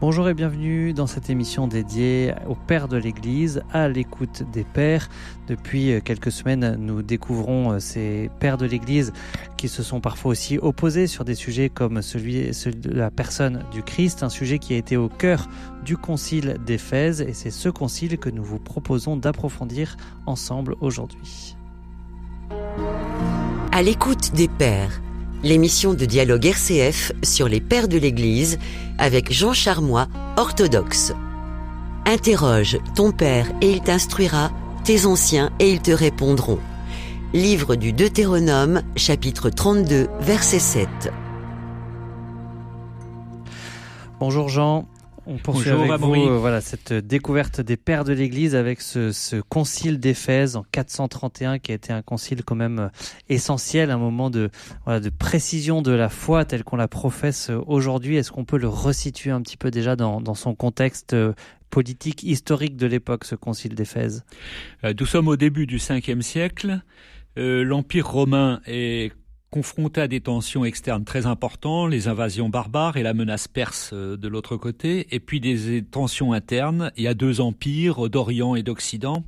Bonjour et bienvenue dans cette émission dédiée aux pères de l'Église, à l'écoute des pères. Depuis quelques semaines, nous découvrons ces pères de l'Église qui se sont parfois aussi opposés sur des sujets comme celui, de la personne du Christ, un sujet qui a été au cœur du concile d'Éphèse et c'est ce concile que nous vous proposons d'approfondir ensemble aujourd'hui. À l'écoute des pères l'émission de dialogue RCF sur les pères de l'Église avec Jean Charmois, orthodoxe. Interroge ton père et il t'instruira, tes anciens et ils te répondront. Livre du Deutéronome, chapitre 32, verset 7. Bonjour Jean, on poursuit avec vous euh, voilà, cette découverte des pères de l'Église avec ce, concile d'Éphèse en 431 qui a été un concile quand même euh, essentiel, un moment de, de précision de la foi telle qu'on la professe euh, aujourd'hui. Est-ce qu'on peut le resituer un petit peu déjà dans, son contexte politique historique de l'époque, ce concile d'Éphèse? Nous sommes au début du 5e siècle. L'Empire romain est confronté à des tensions externes très importantes, les invasions barbares et la menace perse euh, de l'autre côté, et puis des tensions internes. Il y a deux empires, d'Orient et d'Occident.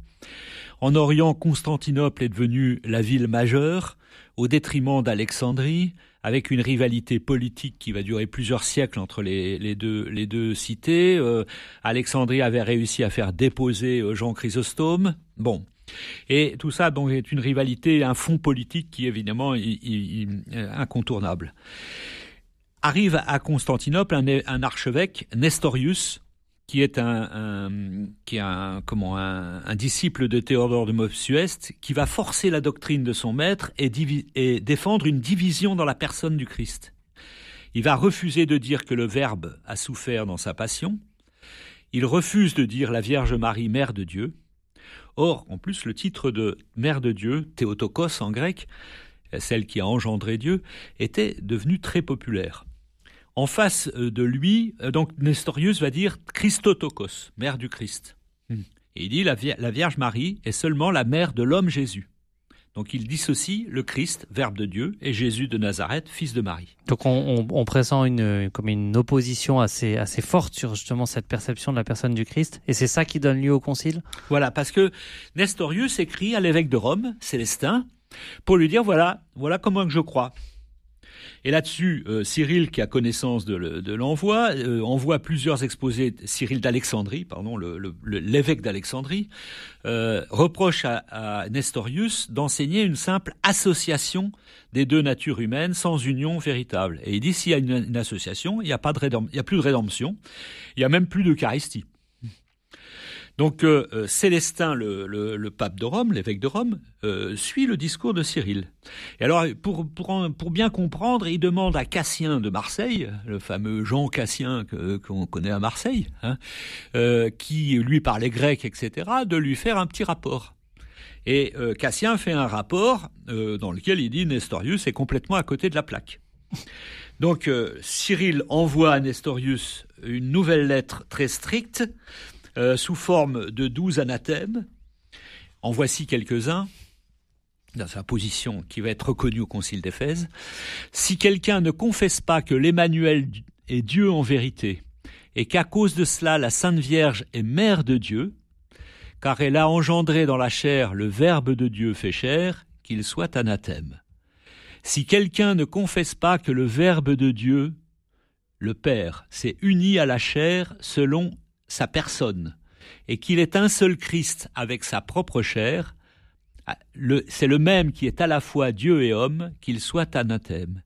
En Orient, Constantinople est devenue la ville majeure, au détriment d'Alexandrie, avec une rivalité politique qui va durer plusieurs siècles entre les, deux, les deux cités. Euh, Alexandrie avait réussi à faire déposer euh, Jean Chrysostome. Bon, et tout ça donc est une rivalité, un fond politique qui évidemment est incontournable. Arrive à Constantinople un, archevêque, Nestorius, qui est un, qui est un, disciple de Théodore de Mopsueste, qui va forcer la doctrine de son maître et défendre une division dans la personne du Christ. Il va refuser de dire que le Verbe a souffert dans sa passion. Il refuse de dire la Vierge Marie, Mère de Dieu. Or, en plus, le titre de Mère de Dieu, Théotokos en grec, celle qui a engendré Dieu, était devenu très populaire. En face euh, de lui, euh, donc Nestorius va dire Christotokos, mère du Christ. Hmm. Et il dit la Vierge Marie est seulement la mère de l'homme Jésus. Donc il dissocie le Christ, Verbe de Dieu, et Jésus de Nazareth, fils de Marie. Donc on, pressent une, comme une opposition assez, assez forte sur justement cette perception de la personne du Christ, et c'est ça qui donne lieu au concile? Voilà, parce que Nestorius écrit à l'évêque de Rome, Célestin, pour lui dire voilà, voilà comment je crois. Et là-dessus, euh, Cyril, qui a connaissance de, l'envoi, euh, envoie plusieurs exposés, Cyril d'Alexandrie, pardon, l'évêque d'Alexandrie, euh, reproche à, Nestorius d'enseigner une simple association des deux natures humaines sans union véritable. Et il dit s'il y a une, association, il n'y a, a plus de rédemption, il n'y a même plus d'Eucharistie. Donc euh, euh, Célestin, le, pape de Rome, l'évêque de Rome, euh, suit le discours de Cyril. Et alors, pour, bien comprendre, il demande à Cassien de Marseille, le fameux Jean Cassien qu'on connaît à Marseille, hein, qui lui parlait grec, etc., de lui faire un petit rapport. Et Cassien fait un rapport dans lequel il dit Nestorius est complètement à côté de la plaque. Donc Cyril envoie à Nestorius une nouvelle lettre très stricte euh, sous forme de douze anathèmes. En voici quelques-uns dans sa position qui va être reconnue au Concile d'Éphèse. Si quelqu'un ne confesse pas que l'Emmanuel est Dieu en vérité, et qu'à cause de cela la Sainte Vierge est mère de Dieu, car elle a engendré dans la chair le Verbe de Dieu fait chair, qu'il soit anathème. Si quelqu'un ne confesse pas que le Verbe de Dieu, le Père, s'est uni à la chair selon sa personne, et qu'il est un seul Christ avec sa propre chair, ah, c'est le même qui est à la fois Dieu et homme, qu'il soit anathème.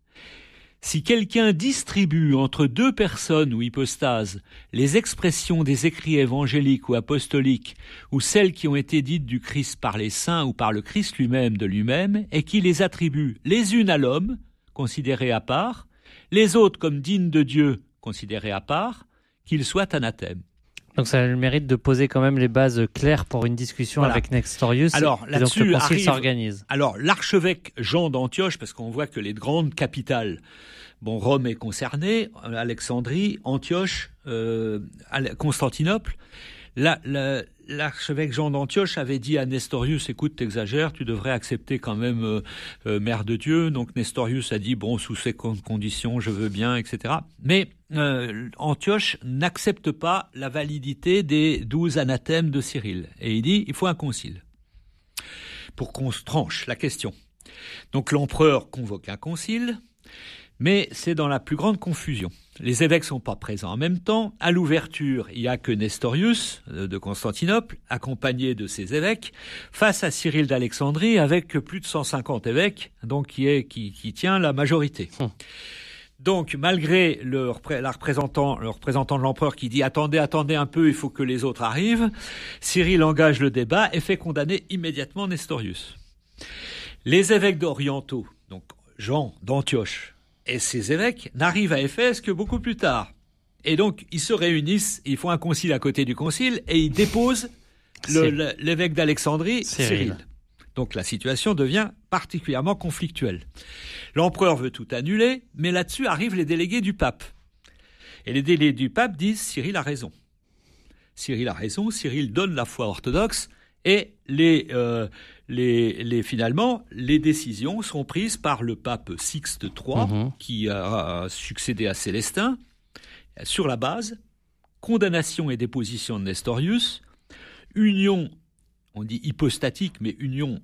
Si quelqu'un distribue entre deux personnes ou hypostases les expressions des écrits évangéliques ou apostoliques, ou celles qui ont été dites du Christ par les saints ou par le Christ lui-même de lui-même, et qui les attribue les unes à l'homme, considéré à part, les autres comme dignes de Dieu, considérés à part, qu'il soit anathème. Donc ça a le mérite de poser quand même les bases claires pour une discussion avec Nestorius. Alors là-dessus s'organise. Alors l'archevêque Jean d'Antioche, parce qu'on voit que les grandes capitales, bon Rome est concernée, Alexandrie, Antioche, euh, Constantinople. L'archevêque Jean d'Antioche avait dit à Nestorius, écoute, t'exagères, tu devrais accepter quand même euh, euh, mère de Dieu. Donc Nestorius a dit, bon, sous ces conditions, je veux bien, etc. Mais euh, Antioche n'accepte pas la validité des douze anathèmes de Cyril. Et il dit, il faut un concile pour qu'on se tranche la question. Donc l'empereur convoque un concile, mais c'est dans la plus grande confusion. Les évêques sont pas présents en même temps. À l'ouverture, il y a que Nestorius euh, de Constantinople, accompagné de ses évêques, face à Cyril d'Alexandrie avec plus de 150 évêques, donc qui est qui, tient la majorité. Hum. Donc, malgré le, la représentant, le représentant de l'empereur qui dit attendez, attendez un peu, il faut que les autres arrivent, Cyril engage le débat et fait condamner immédiatement Nestorius. Les évêques d'orientaux, donc Jean d'Antioche, et ces évêques n'arrivent à Éphèse que beaucoup plus tard. Et donc, ils se réunissent, ils font un concile à côté du concile, et ils déposent l'évêque d'Alexandrie, Cyril. Donc la situation devient particulièrement conflictuelle. L'empereur veut tout annuler, mais là-dessus arrivent les délégués du pape. Et les délégués du pape disent Cyril a raison. Cyril a raison, Cyril donne la foi orthodoxe, et les, euh, les, les, finalement, les décisions sont prises par le pape Sixte III, mhm. qui a succédé à Célestin, sur la base condamnation et déposition de Nestorius, union, on dit hypostatique, mais union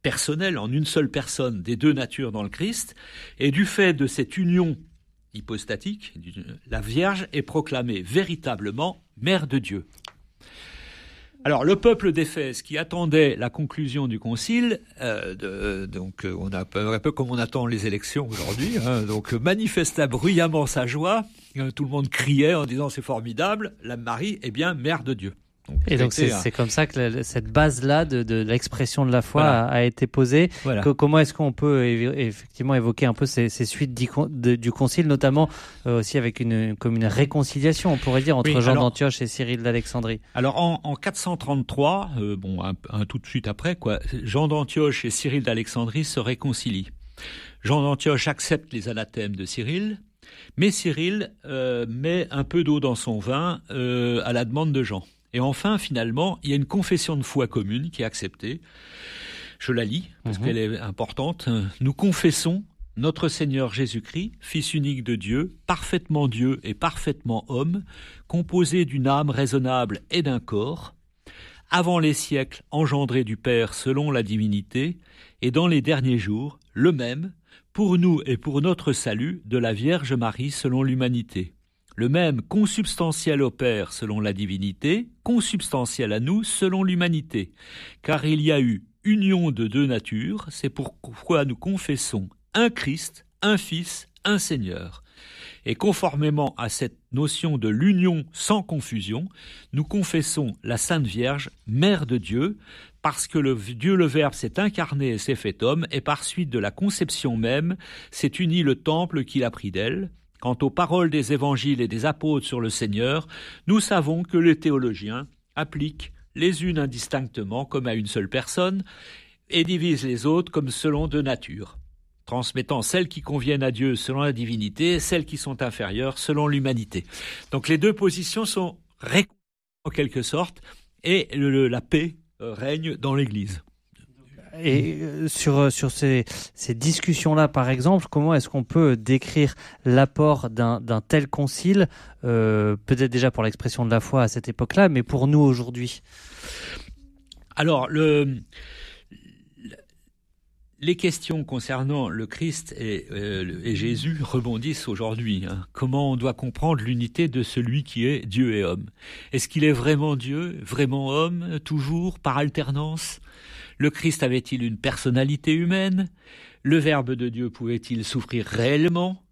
personnelle en une seule personne des deux natures dans le Christ, et du fait de cette union hypostatique, la Vierge est proclamée véritablement Mère de Dieu. Alors le peuple d'Éphèse qui attendait la conclusion du concile, euh, donc euh, on a un peu, comme on attend les élections aujourd'hui, hein, donc manifesta bruyamment sa joie. Euh, tout le monde criait en disant c'est formidable, la Marie est bien mère de Dieu et donc c'est comme ça que cette base-là de, de l'expression de la foi a, été posée. comment est-ce qu'on peut effectivement évoquer un peu ces, ces suites du concile, notamment euh, aussi avec une, comme une réconciliation, on pourrait dire, entre Jean d'Antioche et Cyril d'Alexandrie? Alors en, en 433, euh, bon, un, un, tout de suite après, quoi, Jean d'Antioche et Cyril d'Alexandrie se réconcilient. Jean d'Antioche accepte les anathèmes de Cyril, mais Cyril euh, met un peu d'eau dans son vin à la demande de Jean. Et enfin, finalement, il y a une confession de foi commune qui est acceptée. Je la lis parce mhm. qu'elle est importante. Nous confessons notre Seigneur Jésus-Christ, Fils unique de Dieu, parfaitement Dieu et parfaitement homme, composé d'une âme raisonnable et d'un corps, avant les siècles engendré du Père selon la divinité, et dans les derniers jours, le même, pour nous et pour notre salut, de la Vierge Marie selon l'humanité le même consubstantiel au Père selon la divinité, consubstantiel à nous selon l'humanité, car il y a eu union de deux natures, c'est pourquoi nous confessons un Christ, un Fils, un Seigneur. Et conformément à cette notion de l'union sans confusion, nous confessons la Sainte Vierge, Mère de Dieu, parce que Dieu le Verbe s'est incarné et s'est fait homme, et par suite de la conception même, s'est uni le temple qu'il a pris d'elle, Quant aux paroles des évangiles et des apôtres sur le Seigneur, nous savons que les théologiens appliquent les unes indistinctement comme à une seule personne et divisent les autres comme selon deux natures, transmettant celles qui conviennent à Dieu selon la divinité et celles qui sont inférieures selon l'humanité. Donc les deux positions sont réconciliées en quelque sorte et la paix euh, règne dans l'Église. Et euh, sur, euh, sur ces, ces discussions-là, par exemple, comment est-ce qu'on peut décrire l'apport d'un tel concile, euh, peut-être déjà pour l'expression de la foi à cette époque-là, mais pour nous aujourd'hui? Alors, le, les questions concernant le Christ et, et Jésus rebondissent aujourd'hui. Hein. Comment on doit comprendre l'unité de celui qui est Dieu et homme? Est-ce qu'il est vraiment Dieu, vraiment homme, toujours, par alternance? Le Christ avait-il une personnalité humaine? Le Verbe de Dieu pouvait-il souffrir réellement?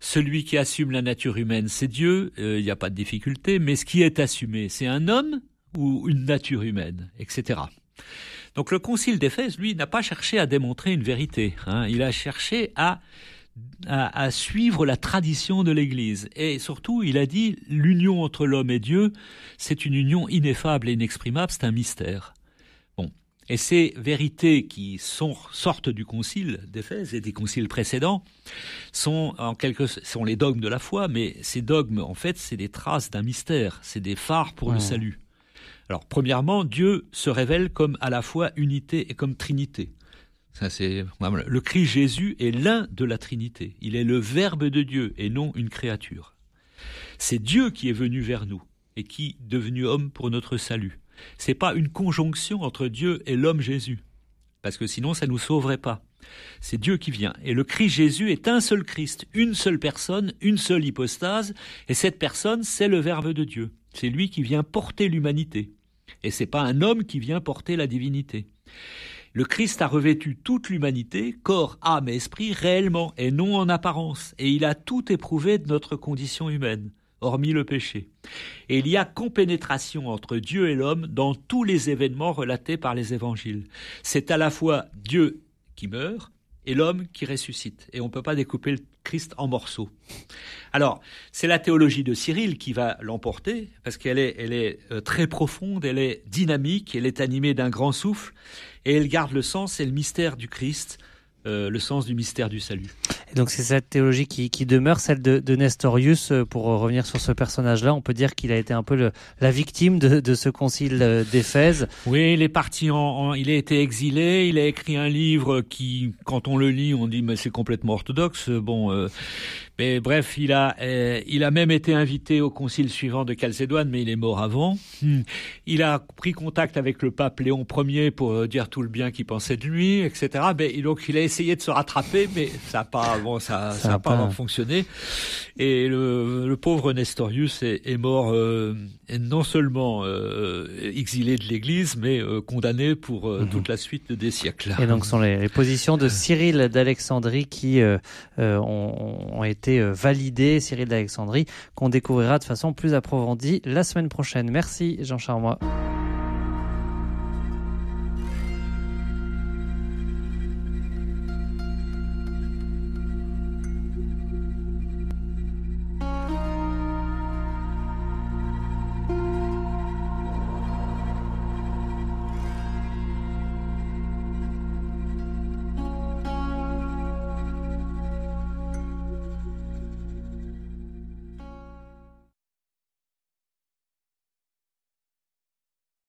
Celui qui assume la nature humaine, c'est Dieu, euh, il n'y a pas de difficulté, mais ce qui est assumé, c'est un homme ou une nature humaine, etc. Donc le Concile d'Éphèse, lui, n'a pas cherché à démontrer une vérité, hein. il a cherché à à, suivre la tradition de l'Église. Et surtout, il a dit, l'union entre l'homme et Dieu, c'est une union ineffable et inexprimable, c'est un mystère. Et ces vérités qui sont, sortent du concile d'Éphèse et des conciles précédents sont en quelque sont les dogmes de la foi, mais ces dogmes, en fait, c'est des traces d'un mystère, c'est des phares pour le salut. Alors, premièrement, Dieu se révèle comme à la fois unité et comme trinité. Ça, c'est le Christ Jésus est l'un de la Trinité. Il est le Verbe de Dieu et non une créature. C'est Dieu qui est venu vers nous et qui devenu homme pour notre salut. C'est pas une conjonction entre Dieu et l'homme Jésus, parce que sinon ça nous sauverait pas. C'est Dieu qui vient. Et le Christ Jésus est un seul Christ, une seule personne, une seule hypostase, et cette personne, c'est le Verbe de Dieu. C'est lui qui vient porter l'humanité. Et c'est pas un homme qui vient porter la divinité. Le Christ a revêtu toute l'humanité, corps, âme et esprit, réellement, et non en apparence, et il a tout éprouvé de notre condition humaine, hormis le péché. Et il y a compénétration entre Dieu et l'homme dans tous les événements relatés par les évangiles. C'est à la fois Dieu qui meurt et l'homme qui ressuscite. Et on ne peut pas découper le Christ en morceaux. Alors, c'est la théologie de Cyril qui va l'emporter, parce qu'elle est, euh, très profonde, elle est dynamique, elle est animée d'un grand souffle, et elle garde le sens et le mystère du Christ, euh, le sens du mystère du salut. Donc c'est cette théologie qui, qui, demeure, celle de, de Nestorius. Euh, pour revenir sur ce personnage-là, on peut dire qu'il a été un peu le, la victime de, de ce concile euh, d'Éphèse. Oui, il est parti en, en, il a été exilé. Il a écrit un livre qui, quand on le lit, on dit mais c'est complètement orthodoxe. Bon, euh, mais bref, il a, euh, il a même été invité au concile suivant de Chalcédoine, mais il est mort avant. Hmm. Il a pris contact avec le pape Léon Ier pour dire tout le bien qu'il pensait de lui, etc. Mais, donc il a essayé de se rattraper, mais ça n'a pas, bon, ça, ça, ça a pas, fonctionné. Et le, le pauvre Nestorius est, est mort euh, non seulement euh, exilé de l'Église, mais euh, condamné pour mmh. toute la suite des siècles. Et donc ce sont les, les positions de Cyril d'Alexandrie qui ont, ont été été euh, validé, Cyril d'Alexandrie, qu'on découvrira de façon plus approfondie la semaine prochaine. Merci Jean Charmois.